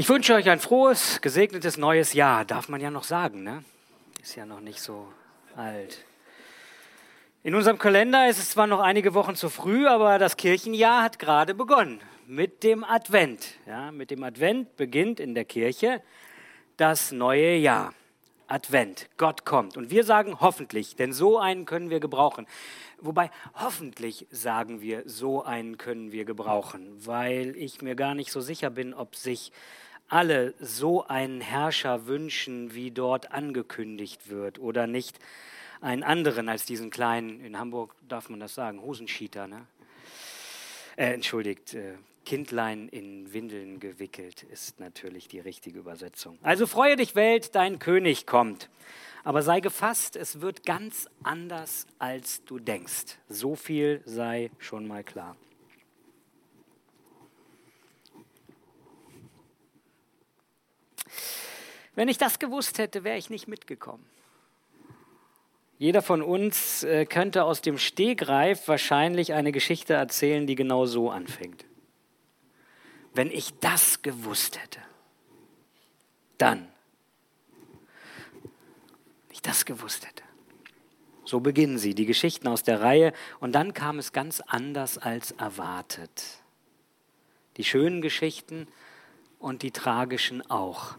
Ich wünsche euch ein frohes, gesegnetes neues Jahr. Darf man ja noch sagen, ne? Ist ja noch nicht so alt. In unserem Kalender ist es zwar noch einige Wochen zu früh, aber das Kirchenjahr hat gerade begonnen mit dem Advent. Ja, mit dem Advent beginnt in der Kirche das neue Jahr. Advent, Gott kommt. Und wir sagen hoffentlich, denn so einen können wir gebrauchen. Wobei hoffentlich sagen wir, so einen können wir gebrauchen, weil ich mir gar nicht so sicher bin, ob sich alle so einen Herrscher wünschen, wie dort angekündigt wird, oder nicht einen anderen als diesen kleinen, in Hamburg darf man das sagen, Hosenschieter, ne? Äh, entschuldigt, äh, Kindlein in Windeln gewickelt ist natürlich die richtige Übersetzung. Also freue dich Welt, dein König kommt. Aber sei gefasst, es wird ganz anders, als du denkst. So viel sei schon mal klar. Wenn ich das gewusst hätte, wäre ich nicht mitgekommen. Jeder von uns äh, könnte aus dem Stegreif wahrscheinlich eine Geschichte erzählen, die genau so anfängt wenn ich das gewusst hätte, dann, wenn ich das gewusst hätte. So beginnen sie, die Geschichten aus der Reihe, und dann kam es ganz anders als erwartet. Die schönen Geschichten und die tragischen auch.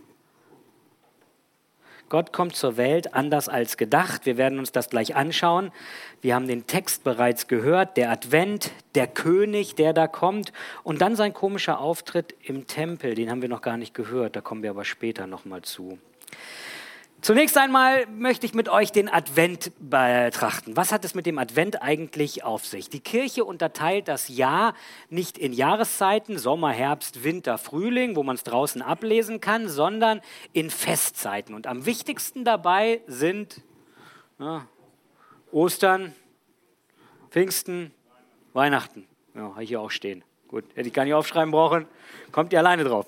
Gott kommt zur Welt anders als gedacht. Wir werden uns das gleich anschauen. Wir haben den Text bereits gehört, der Advent, der König, der da kommt und dann sein komischer Auftritt im Tempel, den haben wir noch gar nicht gehört, da kommen wir aber später nochmal zu. Zunächst einmal möchte ich mit euch den Advent betrachten. Was hat es mit dem Advent eigentlich auf sich? Die Kirche unterteilt das Jahr nicht in Jahreszeiten, Sommer, Herbst, Winter, Frühling, wo man es draußen ablesen kann, sondern in Festzeiten. Und am wichtigsten dabei sind ja, Ostern, Pfingsten, Weihnachten. Ja, habe ich hier auch stehen. Gut, hätte ich gar nicht aufschreiben brauchen. Kommt ihr alleine drauf.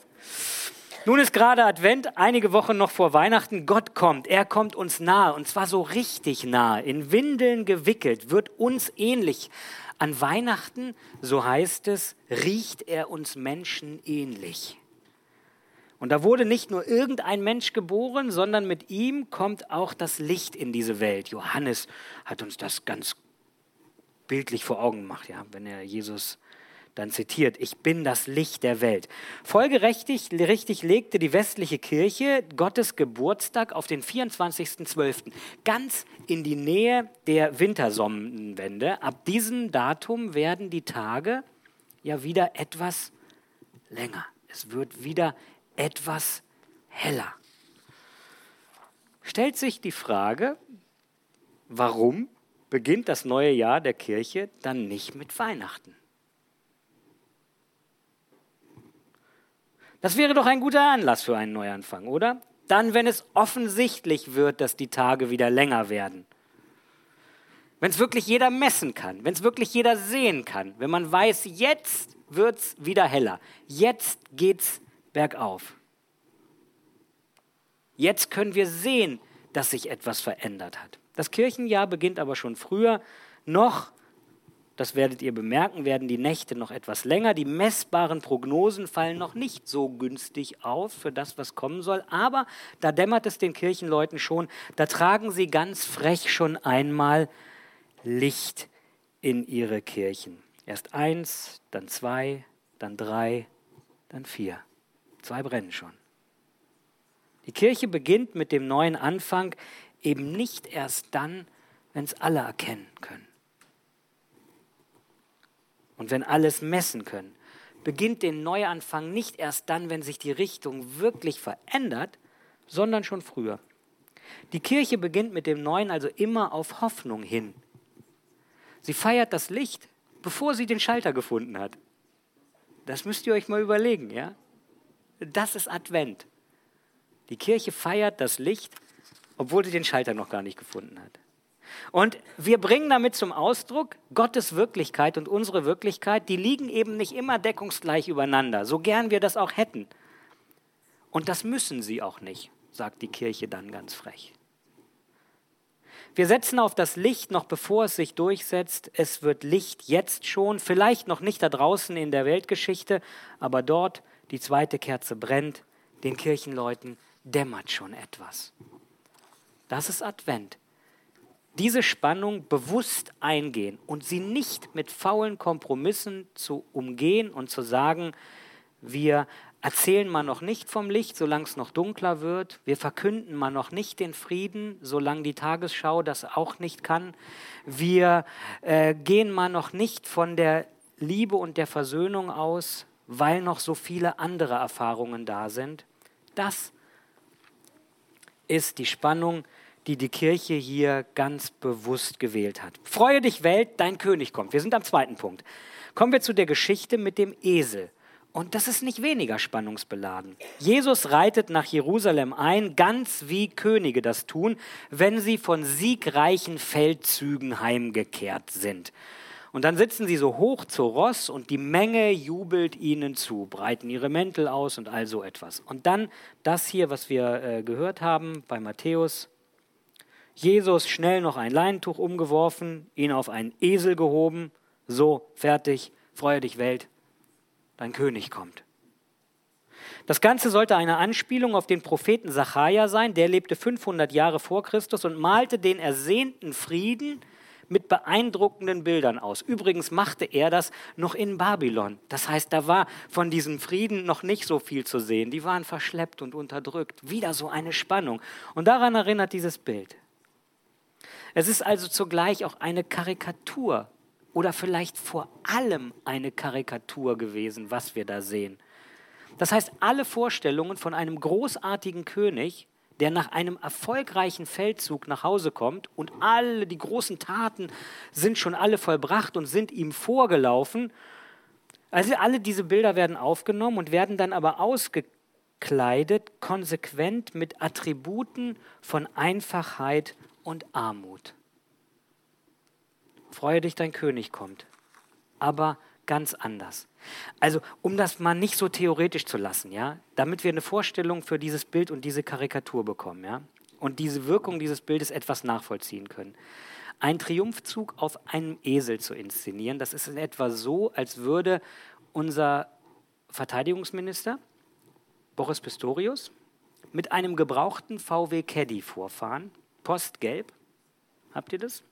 Nun ist gerade Advent, einige Wochen noch vor Weihnachten. Gott kommt, er kommt uns nahe und zwar so richtig nahe, in Windeln gewickelt, wird uns ähnlich. An Weihnachten, so heißt es, riecht er uns Menschen ähnlich. Und da wurde nicht nur irgendein Mensch geboren, sondern mit ihm kommt auch das Licht in diese Welt. Johannes hat uns das ganz bildlich vor Augen gemacht, ja, wenn er Jesus dann zitiert, ich bin das Licht der Welt. Folgerechtig richtig legte die westliche Kirche Gottes Geburtstag auf den 24.12., ganz in die Nähe der Wintersonnenwende. Ab diesem Datum werden die Tage ja wieder etwas länger. Es wird wieder etwas heller. Stellt sich die Frage, warum beginnt das neue Jahr der Kirche dann nicht mit Weihnachten? Das wäre doch ein guter Anlass für einen Neuanfang, oder? Dann, wenn es offensichtlich wird, dass die Tage wieder länger werden. Wenn es wirklich jeder messen kann, wenn es wirklich jeder sehen kann, wenn man weiß, jetzt wird es wieder heller, jetzt geht es bergauf. Jetzt können wir sehen, dass sich etwas verändert hat. Das Kirchenjahr beginnt aber schon früher, noch das werdet ihr bemerken, werden die Nächte noch etwas länger. Die messbaren Prognosen fallen noch nicht so günstig auf für das, was kommen soll. Aber da dämmert es den Kirchenleuten schon, da tragen sie ganz frech schon einmal Licht in ihre Kirchen. Erst eins, dann zwei, dann drei, dann vier. Zwei brennen schon. Die Kirche beginnt mit dem neuen Anfang eben nicht erst dann, wenn es alle erkennen können und wenn alles messen können, beginnt den Neuanfang nicht erst dann, wenn sich die Richtung wirklich verändert, sondern schon früher. Die Kirche beginnt mit dem Neuen also immer auf Hoffnung hin. Sie feiert das Licht, bevor sie den Schalter gefunden hat. Das müsst ihr euch mal überlegen, ja? Das ist Advent. Die Kirche feiert das Licht, obwohl sie den Schalter noch gar nicht gefunden hat. Und wir bringen damit zum Ausdruck, Gottes Wirklichkeit und unsere Wirklichkeit, die liegen eben nicht immer deckungsgleich übereinander, so gern wir das auch hätten. Und das müssen sie auch nicht, sagt die Kirche dann ganz frech. Wir setzen auf das Licht noch bevor es sich durchsetzt. Es wird Licht jetzt schon, vielleicht noch nicht da draußen in der Weltgeschichte, aber dort die zweite Kerze brennt, den Kirchenleuten dämmert schon etwas. Das ist Advent. Diese Spannung bewusst eingehen und sie nicht mit faulen Kompromissen zu umgehen und zu sagen, wir erzählen mal noch nicht vom Licht, solange es noch dunkler wird. Wir verkünden mal noch nicht den Frieden, solange die Tagesschau das auch nicht kann. Wir äh, gehen mal noch nicht von der Liebe und der Versöhnung aus, weil noch so viele andere Erfahrungen da sind. Das ist die Spannung, die die Kirche hier ganz bewusst gewählt hat. Freue dich Welt, dein König kommt. Wir sind am zweiten Punkt. Kommen wir zu der Geschichte mit dem Esel. Und das ist nicht weniger spannungsbeladen. Jesus reitet nach Jerusalem ein, ganz wie Könige das tun, wenn sie von siegreichen Feldzügen heimgekehrt sind. Und dann sitzen sie so hoch zu Ross und die Menge jubelt ihnen zu, breiten ihre Mäntel aus und all so etwas. Und dann das hier, was wir äh, gehört haben bei Matthäus. Jesus schnell noch ein Leintuch umgeworfen, ihn auf einen Esel gehoben. So, fertig, freue dich Welt, dein König kommt. Das Ganze sollte eine Anspielung auf den Propheten Sacharja sein, der lebte 500 Jahre vor Christus und malte den ersehnten Frieden mit beeindruckenden Bildern aus. Übrigens machte er das noch in Babylon. Das heißt, da war von diesem Frieden noch nicht so viel zu sehen. Die waren verschleppt und unterdrückt. Wieder so eine Spannung. Und daran erinnert dieses Bild. Es ist also zugleich auch eine Karikatur oder vielleicht vor allem eine Karikatur gewesen, was wir da sehen. Das heißt, alle Vorstellungen von einem großartigen König der nach einem erfolgreichen Feldzug nach Hause kommt und alle die großen Taten sind schon alle vollbracht und sind ihm vorgelaufen. Also alle diese Bilder werden aufgenommen und werden dann aber ausgekleidet, konsequent mit Attributen von Einfachheit und Armut. Freue dich, dein König kommt. Aber ganz anders. Also, um das mal nicht so theoretisch zu lassen, ja, damit wir eine Vorstellung für dieses Bild und diese Karikatur bekommen, ja, und diese Wirkung dieses Bildes etwas nachvollziehen können. Ein Triumphzug auf einem Esel zu inszenieren, das ist in etwa so, als würde unser Verteidigungsminister Boris Pistorius mit einem gebrauchten VW Caddy vorfahren, postgelb. Habt ihr das?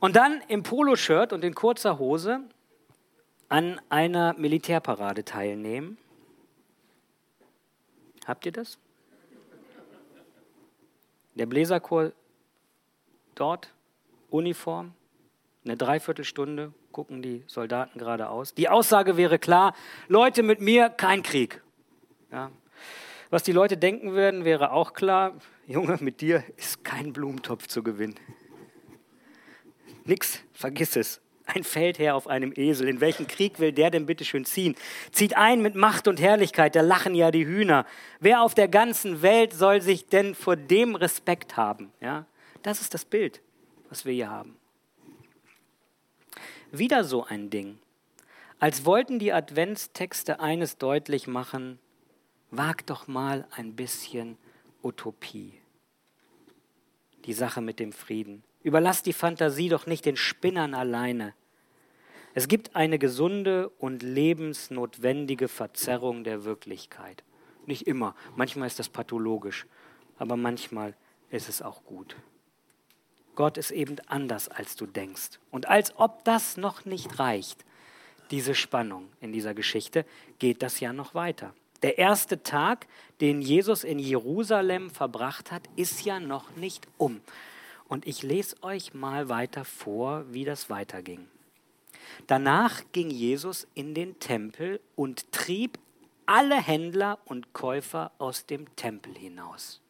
Und dann im Poloshirt und in kurzer Hose an einer Militärparade teilnehmen. Habt ihr das? Der Bläserchor dort, Uniform, eine Dreiviertelstunde gucken die Soldaten geradeaus. Die Aussage wäre klar, Leute mit mir, kein Krieg. Ja. Was die Leute denken würden, wäre auch klar, Junge, mit dir ist kein Blumentopf zu gewinnen. Nix, vergiss es. Ein Feldherr auf einem Esel. In welchen Krieg will der denn bitte schön ziehen? Zieht ein mit Macht und Herrlichkeit, da lachen ja die Hühner. Wer auf der ganzen Welt soll sich denn vor dem Respekt haben? Ja? Das ist das Bild, was wir hier haben. Wieder so ein Ding. Als wollten die Adventstexte eines deutlich machen, wag doch mal ein bisschen Utopie. Die Sache mit dem Frieden. Überlass die Fantasie doch nicht den Spinnern alleine. Es gibt eine gesunde und lebensnotwendige Verzerrung der Wirklichkeit. Nicht immer, manchmal ist das pathologisch, aber manchmal ist es auch gut. Gott ist eben anders, als du denkst. Und als ob das noch nicht reicht, diese Spannung in dieser Geschichte, geht das ja noch weiter. Der erste Tag, den Jesus in Jerusalem verbracht hat, ist ja noch nicht um. Und ich lese euch mal weiter vor, wie das weiterging. Danach ging Jesus in den Tempel und trieb alle Händler und Käufer aus dem Tempel hinaus.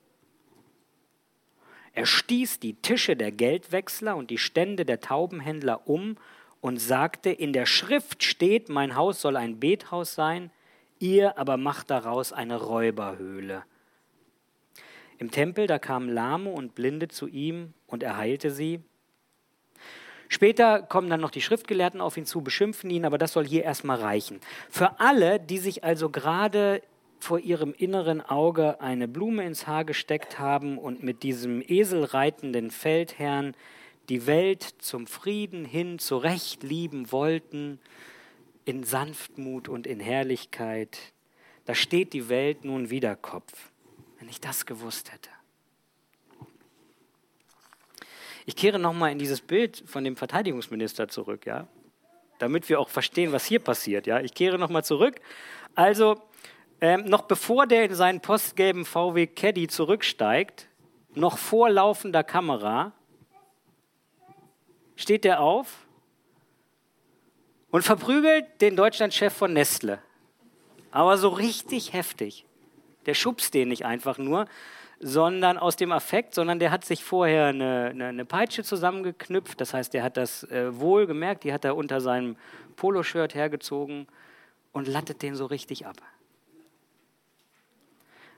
Er stieß die Tische der Geldwechsler und die Stände der Taubenhändler um und sagte, in der Schrift steht, mein Haus soll ein Bethaus sein, ihr aber macht daraus eine Räuberhöhle. Im Tempel, da kamen Lahme und Blinde zu ihm und er heilte sie. Später kommen dann noch die Schriftgelehrten auf ihn zu, beschimpfen ihn, aber das soll hier erstmal reichen. Für alle, die sich also gerade vor ihrem inneren Auge eine Blume ins Haar gesteckt haben und mit diesem eselreitenden Feldherrn die Welt zum Frieden hin zurecht lieben wollten, in Sanftmut und in Herrlichkeit. Da steht die Welt nun wieder Kopf, wenn ich das gewusst hätte. Ich kehre nochmal in dieses Bild von dem Verteidigungsminister zurück, ja, damit wir auch verstehen, was hier passiert. Ja. Ich kehre nochmal zurück. Also, ähm, noch bevor der in seinen postgelben VW Caddy zurücksteigt, noch vor laufender Kamera, steht er auf und verprügelt den Deutschlandchef von Nestle. Aber so richtig heftig. Der schubst den nicht einfach nur, sondern aus dem Affekt, sondern der hat sich vorher eine, eine, eine Peitsche zusammengeknüpft. Das heißt, der hat das äh, wohl gemerkt, die hat er unter seinem Poloshirt hergezogen und lattet den so richtig ab.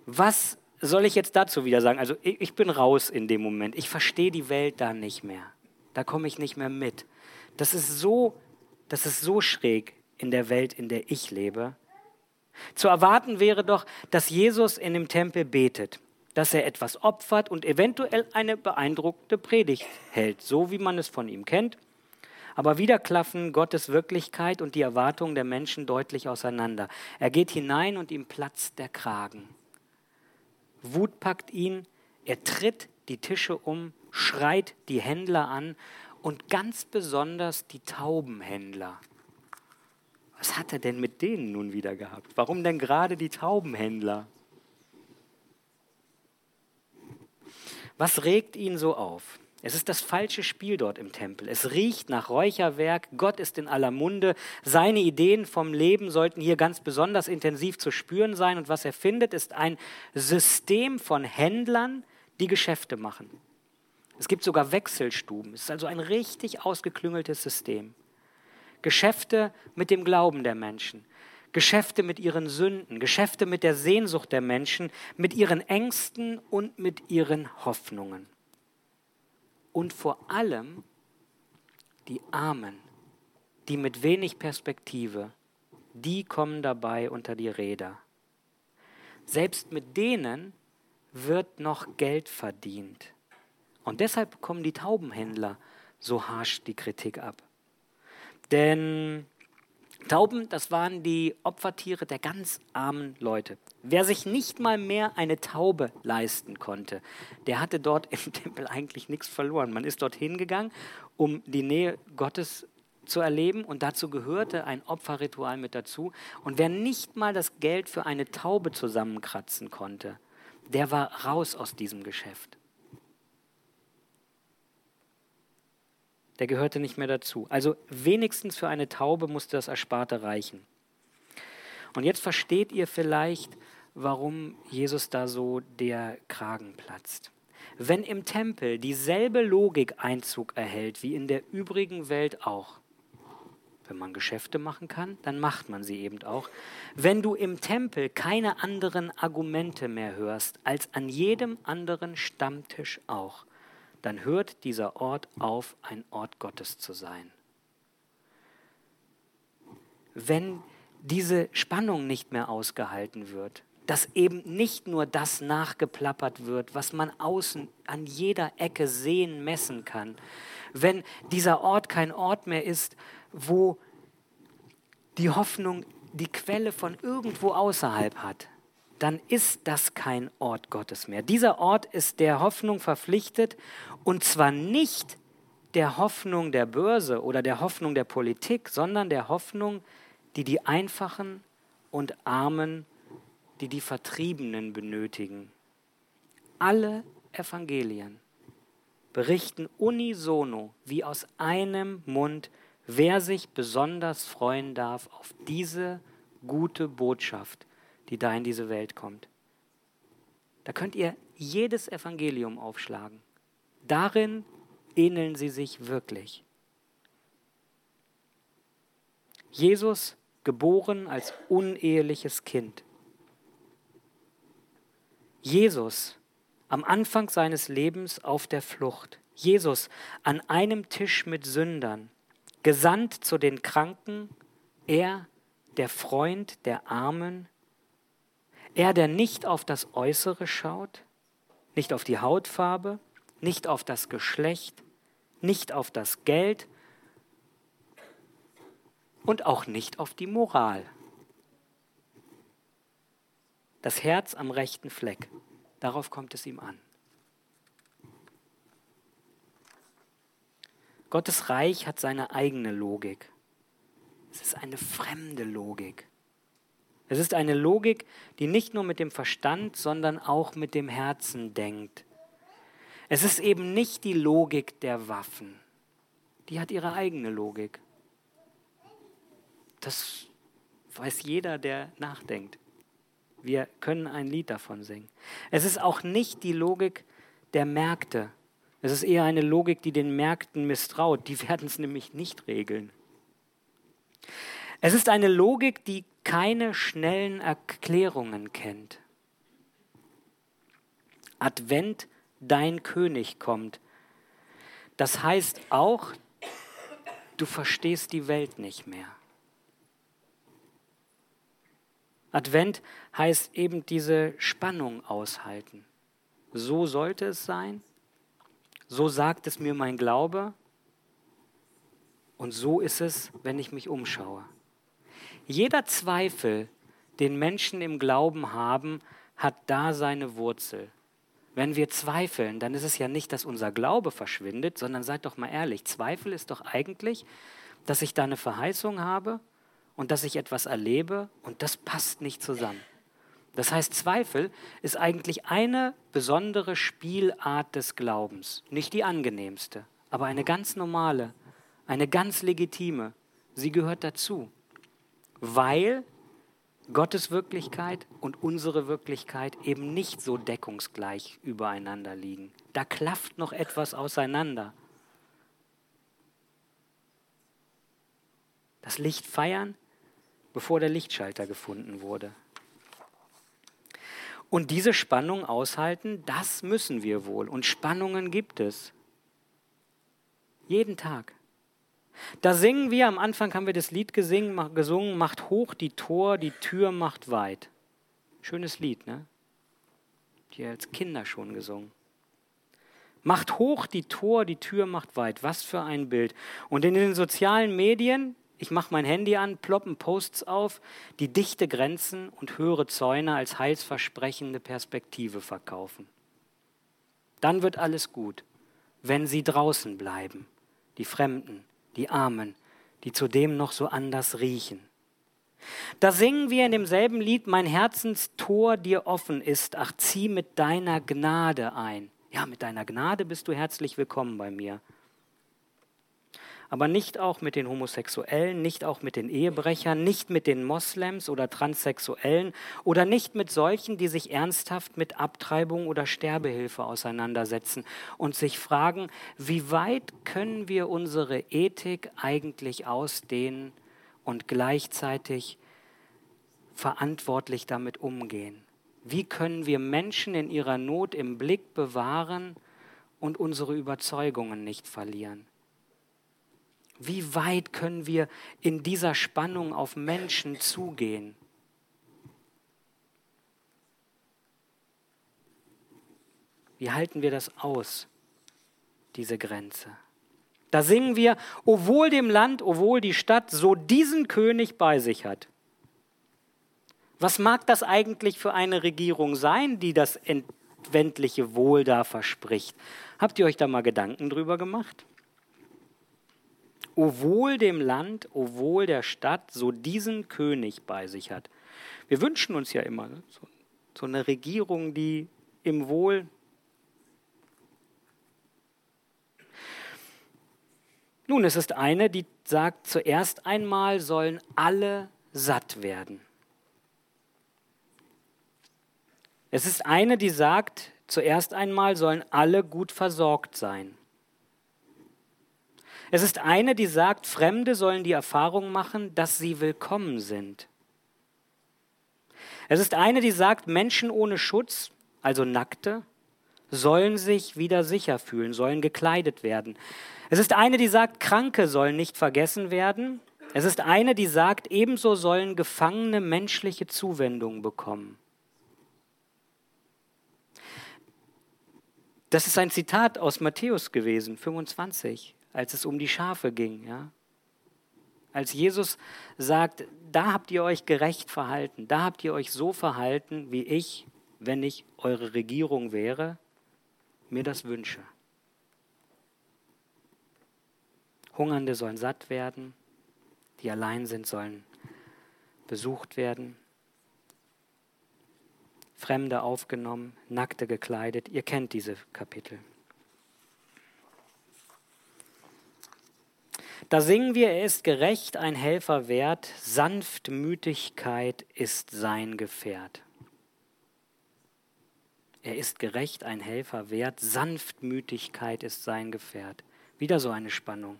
Was soll ich jetzt dazu wieder sagen? Also ich, ich bin raus in dem Moment. Ich verstehe die Welt da nicht mehr. Da komme ich nicht mehr mit. Das ist so das ist so schräg in der Welt, in der ich lebe. Zu erwarten wäre doch, dass Jesus in dem Tempel betet, dass er etwas opfert und eventuell eine beeindruckende Predigt hält, so wie man es von ihm kennt. Aber wieder klaffen Gottes Wirklichkeit und die Erwartungen der Menschen deutlich auseinander. Er geht hinein und ihm platzt der Kragen. Wut packt ihn, er tritt die Tische um, schreit die Händler an und ganz besonders die Taubenhändler. Was hat er denn mit denen nun wieder gehabt? Warum denn gerade die Taubenhändler? Was regt ihn so auf? Es ist das falsche Spiel dort im Tempel. Es riecht nach Räucherwerk, Gott ist in aller Munde, seine Ideen vom Leben sollten hier ganz besonders intensiv zu spüren sein und was er findet, ist ein System von Händlern, die Geschäfte machen. Es gibt sogar Wechselstuben. Es ist also ein richtig ausgeklüngeltes System. Geschäfte mit dem Glauben der Menschen, Geschäfte mit ihren Sünden, Geschäfte mit der Sehnsucht der Menschen, mit ihren Ängsten und mit ihren Hoffnungen. Und vor allem die Armen, die mit wenig Perspektive, die kommen dabei unter die Räder. Selbst mit denen wird noch Geld verdient. Und deshalb bekommen die Taubenhändler so harsch die Kritik ab. Denn Tauben, das waren die Opfertiere der ganz armen Leute. Wer sich nicht mal mehr eine Taube leisten konnte, der hatte dort im Tempel eigentlich nichts verloren. Man ist dorthin gegangen, um die Nähe Gottes zu erleben und dazu gehörte ein Opferritual mit dazu. Und wer nicht mal das Geld für eine Taube zusammenkratzen konnte, der war raus aus diesem Geschäft. Der gehörte nicht mehr dazu. Also wenigstens für eine Taube musste das Ersparte reichen. Und jetzt versteht ihr vielleicht, warum Jesus da so der Kragen platzt. Wenn im Tempel dieselbe Logik Einzug erhält wie in der übrigen Welt auch, wenn man Geschäfte machen kann, dann macht man sie eben auch. Wenn du im Tempel keine anderen Argumente mehr hörst als an jedem anderen Stammtisch auch, dann hört dieser Ort auf, ein Ort Gottes zu sein. Wenn diese Spannung nicht mehr ausgehalten wird, dass eben nicht nur das nachgeplappert wird, was man außen an jeder Ecke sehen, messen kann, wenn dieser Ort kein Ort mehr ist, wo die Hoffnung die Quelle von irgendwo außerhalb hat, dann ist das kein Ort Gottes mehr. Dieser Ort ist der Hoffnung verpflichtet und zwar nicht der Hoffnung der Börse oder der Hoffnung der Politik, sondern der Hoffnung, die die Einfachen und Armen, die die Vertriebenen benötigen. Alle Evangelien berichten unisono wie aus einem Mund, wer sich besonders freuen darf auf diese gute Botschaft, die da in diese Welt kommt. Da könnt ihr jedes Evangelium aufschlagen. Darin ähneln sie sich wirklich. Jesus geboren als uneheliches Kind. Jesus am Anfang seines Lebens auf der Flucht. Jesus an einem Tisch mit Sündern, gesandt zu den Kranken, er der Freund der Armen, er, der nicht auf das Äußere schaut, nicht auf die Hautfarbe, nicht auf das Geschlecht, nicht auf das Geld, und auch nicht auf die Moral. Das Herz am rechten Fleck, darauf kommt es ihm an. Gottes Reich hat seine eigene Logik. Es ist eine fremde Logik. Es ist eine Logik, die nicht nur mit dem Verstand, sondern auch mit dem Herzen denkt. Es ist eben nicht die Logik der Waffen. Die hat ihre eigene Logik. Das weiß jeder, der nachdenkt. Wir können ein Lied davon singen. Es ist auch nicht die Logik der Märkte. Es ist eher eine Logik, die den Märkten misstraut. Die werden es nämlich nicht regeln. Es ist eine Logik, die keine schnellen Erklärungen kennt. Advent, dein König kommt. Das heißt auch, du verstehst die Welt nicht mehr. Advent heißt eben diese Spannung aushalten. So sollte es sein, so sagt es mir mein Glaube und so ist es, wenn ich mich umschaue. Jeder Zweifel, den Menschen im Glauben haben, hat da seine Wurzel. Wenn wir zweifeln, dann ist es ja nicht, dass unser Glaube verschwindet, sondern seid doch mal ehrlich, Zweifel ist doch eigentlich, dass ich da eine Verheißung habe und dass ich etwas erlebe und das passt nicht zusammen. Das heißt, Zweifel ist eigentlich eine besondere Spielart des Glaubens. Nicht die angenehmste, aber eine ganz normale, eine ganz legitime. Sie gehört dazu, weil Gottes Wirklichkeit und unsere Wirklichkeit eben nicht so deckungsgleich übereinander liegen. Da klafft noch etwas auseinander. Das Licht feiern bevor der Lichtschalter gefunden wurde. Und diese Spannung aushalten, das müssen wir wohl. Und Spannungen gibt es. Jeden Tag. Da singen wir, am Anfang haben wir das Lied gesingen, gesungen, macht hoch die Tor, die Tür macht weit. Schönes Lied, ne? Die als Kinder schon gesungen. Macht hoch die Tor, die Tür macht weit. Was für ein Bild. Und in den sozialen Medien, ich mache mein Handy an, ploppen Posts auf, die dichte Grenzen und höhere Zäune als heilsversprechende Perspektive verkaufen. Dann wird alles gut, wenn sie draußen bleiben, die Fremden, die Armen, die zudem noch so anders riechen. Da singen wir in demselben Lied, mein Herzenstor dir offen ist, ach zieh mit deiner Gnade ein. Ja, mit deiner Gnade bist du herzlich willkommen bei mir aber nicht auch mit den Homosexuellen, nicht auch mit den Ehebrechern, nicht mit den Moslems oder Transsexuellen oder nicht mit solchen, die sich ernsthaft mit Abtreibung oder Sterbehilfe auseinandersetzen und sich fragen, wie weit können wir unsere Ethik eigentlich ausdehnen und gleichzeitig verantwortlich damit umgehen? Wie können wir Menschen in ihrer Not im Blick bewahren und unsere Überzeugungen nicht verlieren? Wie weit können wir in dieser Spannung auf Menschen zugehen? Wie halten wir das aus, diese Grenze? Da singen wir, o wohl dem Land, o wohl die Stadt, so diesen König bei sich hat. Was mag das eigentlich für eine Regierung sein, die das entwendliche Wohl da verspricht? Habt ihr euch da mal Gedanken drüber gemacht? O wohl dem Land, o wohl der Stadt, so diesen König bei sich hat. Wir wünschen uns ja immer ne, so, so eine Regierung, die im Wohl Nun, es ist eine, die sagt, zuerst einmal sollen alle satt werden. Es ist eine, die sagt, zuerst einmal sollen alle gut versorgt sein. Es ist eine, die sagt, Fremde sollen die Erfahrung machen, dass sie willkommen sind. Es ist eine, die sagt, Menschen ohne Schutz, also Nackte, sollen sich wieder sicher fühlen, sollen gekleidet werden. Es ist eine, die sagt, Kranke sollen nicht vergessen werden. Es ist eine, die sagt, ebenso sollen Gefangene menschliche Zuwendung bekommen. Das ist ein Zitat aus Matthäus gewesen, 25 als es um die Schafe ging. Ja? Als Jesus sagt, da habt ihr euch gerecht verhalten, da habt ihr euch so verhalten, wie ich, wenn ich eure Regierung wäre, mir das wünsche. Hungernde sollen satt werden, die allein sind, sollen besucht werden. Fremde aufgenommen, Nackte gekleidet. Ihr kennt diese Kapitel. Da singen wir, er ist gerecht, ein Helfer wert, Sanftmütigkeit ist sein Gefährt. Er ist gerecht, ein Helfer wert, Sanftmütigkeit ist sein Gefährt. Wieder so eine Spannung.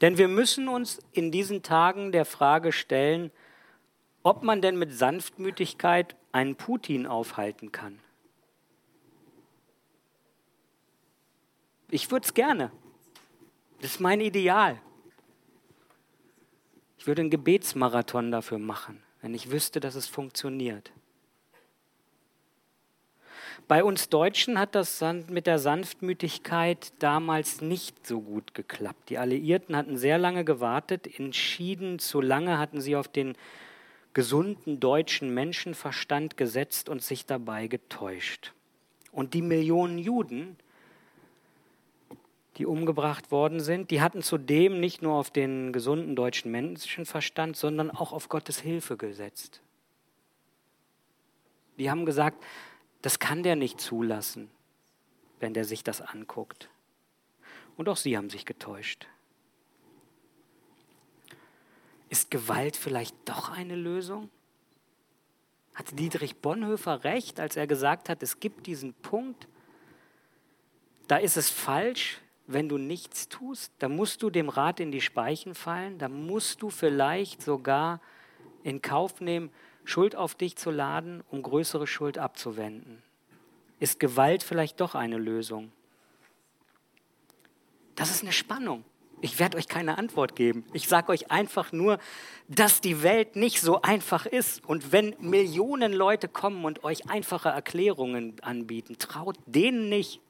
Denn wir müssen uns in diesen Tagen der Frage stellen, ob man denn mit Sanftmütigkeit einen Putin aufhalten kann. Ich würde es gerne. Das ist mein Ideal. Ich würde einen Gebetsmarathon dafür machen, wenn ich wüsste, dass es funktioniert. Bei uns Deutschen hat das mit der Sanftmütigkeit damals nicht so gut geklappt. Die Alliierten hatten sehr lange gewartet, entschieden zu lange hatten sie auf den gesunden deutschen Menschenverstand gesetzt und sich dabei getäuscht. Und die Millionen Juden, die umgebracht worden sind, die hatten zudem nicht nur auf den gesunden deutschen Menschenverstand, sondern auch auf Gottes Hilfe gesetzt. Die haben gesagt, das kann der nicht zulassen, wenn der sich das anguckt. Und auch sie haben sich getäuscht. Ist Gewalt vielleicht doch eine Lösung? Hatte Dietrich Bonhoeffer recht, als er gesagt hat, es gibt diesen Punkt, da ist es falsch, wenn du nichts tust, da musst du dem Rat in die Speichen fallen, da musst du vielleicht sogar in Kauf nehmen, Schuld auf dich zu laden, um größere Schuld abzuwenden. Ist Gewalt vielleicht doch eine Lösung? Das ist eine Spannung. Ich werde euch keine Antwort geben. Ich sage euch einfach nur, dass die Welt nicht so einfach ist. Und wenn Millionen Leute kommen und euch einfache Erklärungen anbieten, traut denen nicht.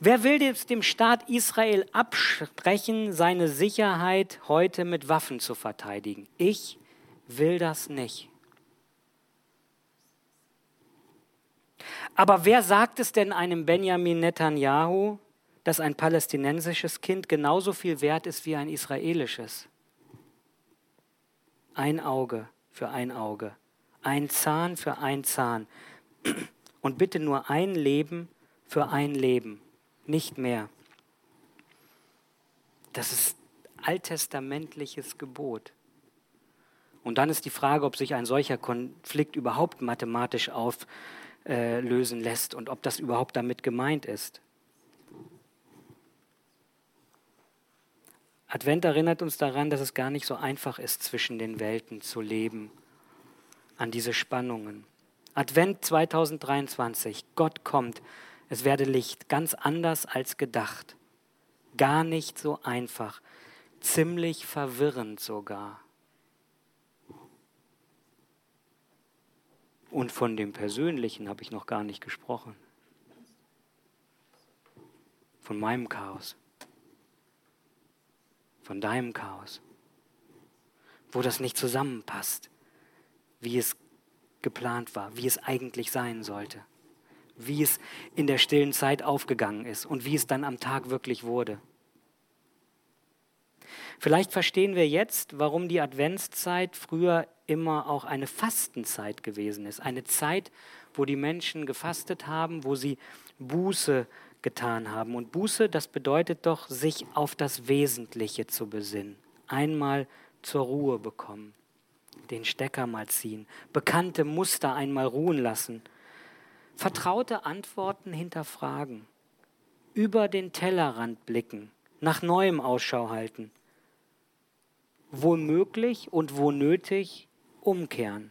Wer will jetzt dem Staat Israel absprechen, seine Sicherheit heute mit Waffen zu verteidigen? Ich will das nicht. Aber wer sagt es denn einem Benjamin Netanyahu, dass ein palästinensisches Kind genauso viel wert ist wie ein israelisches. Ein Auge für ein Auge, ein Zahn für ein Zahn und bitte nur ein Leben für ein Leben, nicht mehr. Das ist alttestamentliches Gebot. Und dann ist die Frage, ob sich ein solcher Konflikt überhaupt mathematisch auflösen lässt und ob das überhaupt damit gemeint ist. Advent erinnert uns daran, dass es gar nicht so einfach ist, zwischen den Welten zu leben, an diese Spannungen. Advent 2023, Gott kommt, es werde Licht, ganz anders als gedacht, gar nicht so einfach, ziemlich verwirrend sogar. Und von dem Persönlichen habe ich noch gar nicht gesprochen. Von meinem Chaos von deinem Chaos, wo das nicht zusammenpasst, wie es geplant war, wie es eigentlich sein sollte, wie es in der stillen Zeit aufgegangen ist und wie es dann am Tag wirklich wurde. Vielleicht verstehen wir jetzt, warum die Adventszeit früher immer auch eine Fastenzeit gewesen ist. Eine Zeit, wo die Menschen gefastet haben, wo sie Buße getan haben. Und Buße, das bedeutet doch, sich auf das Wesentliche zu besinnen. Einmal zur Ruhe bekommen, den Stecker mal ziehen, bekannte Muster einmal ruhen lassen, vertraute Antworten hinterfragen, über den Tellerrand blicken, nach Neuem Ausschau halten, wo möglich und wo nötig umkehren,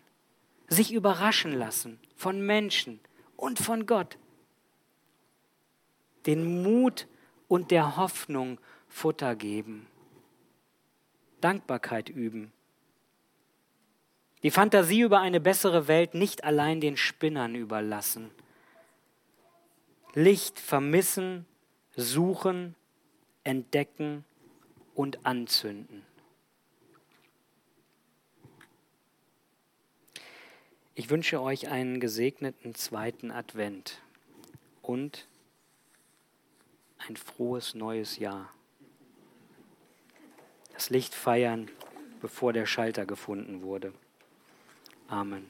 sich überraschen lassen von Menschen und von Gott den Mut und der Hoffnung Futter geben. Dankbarkeit üben. Die Fantasie über eine bessere Welt nicht allein den Spinnern überlassen. Licht vermissen, suchen, entdecken und anzünden. Ich wünsche euch einen gesegneten zweiten Advent und ein frohes neues Jahr. Das Licht feiern, bevor der Schalter gefunden wurde. Amen.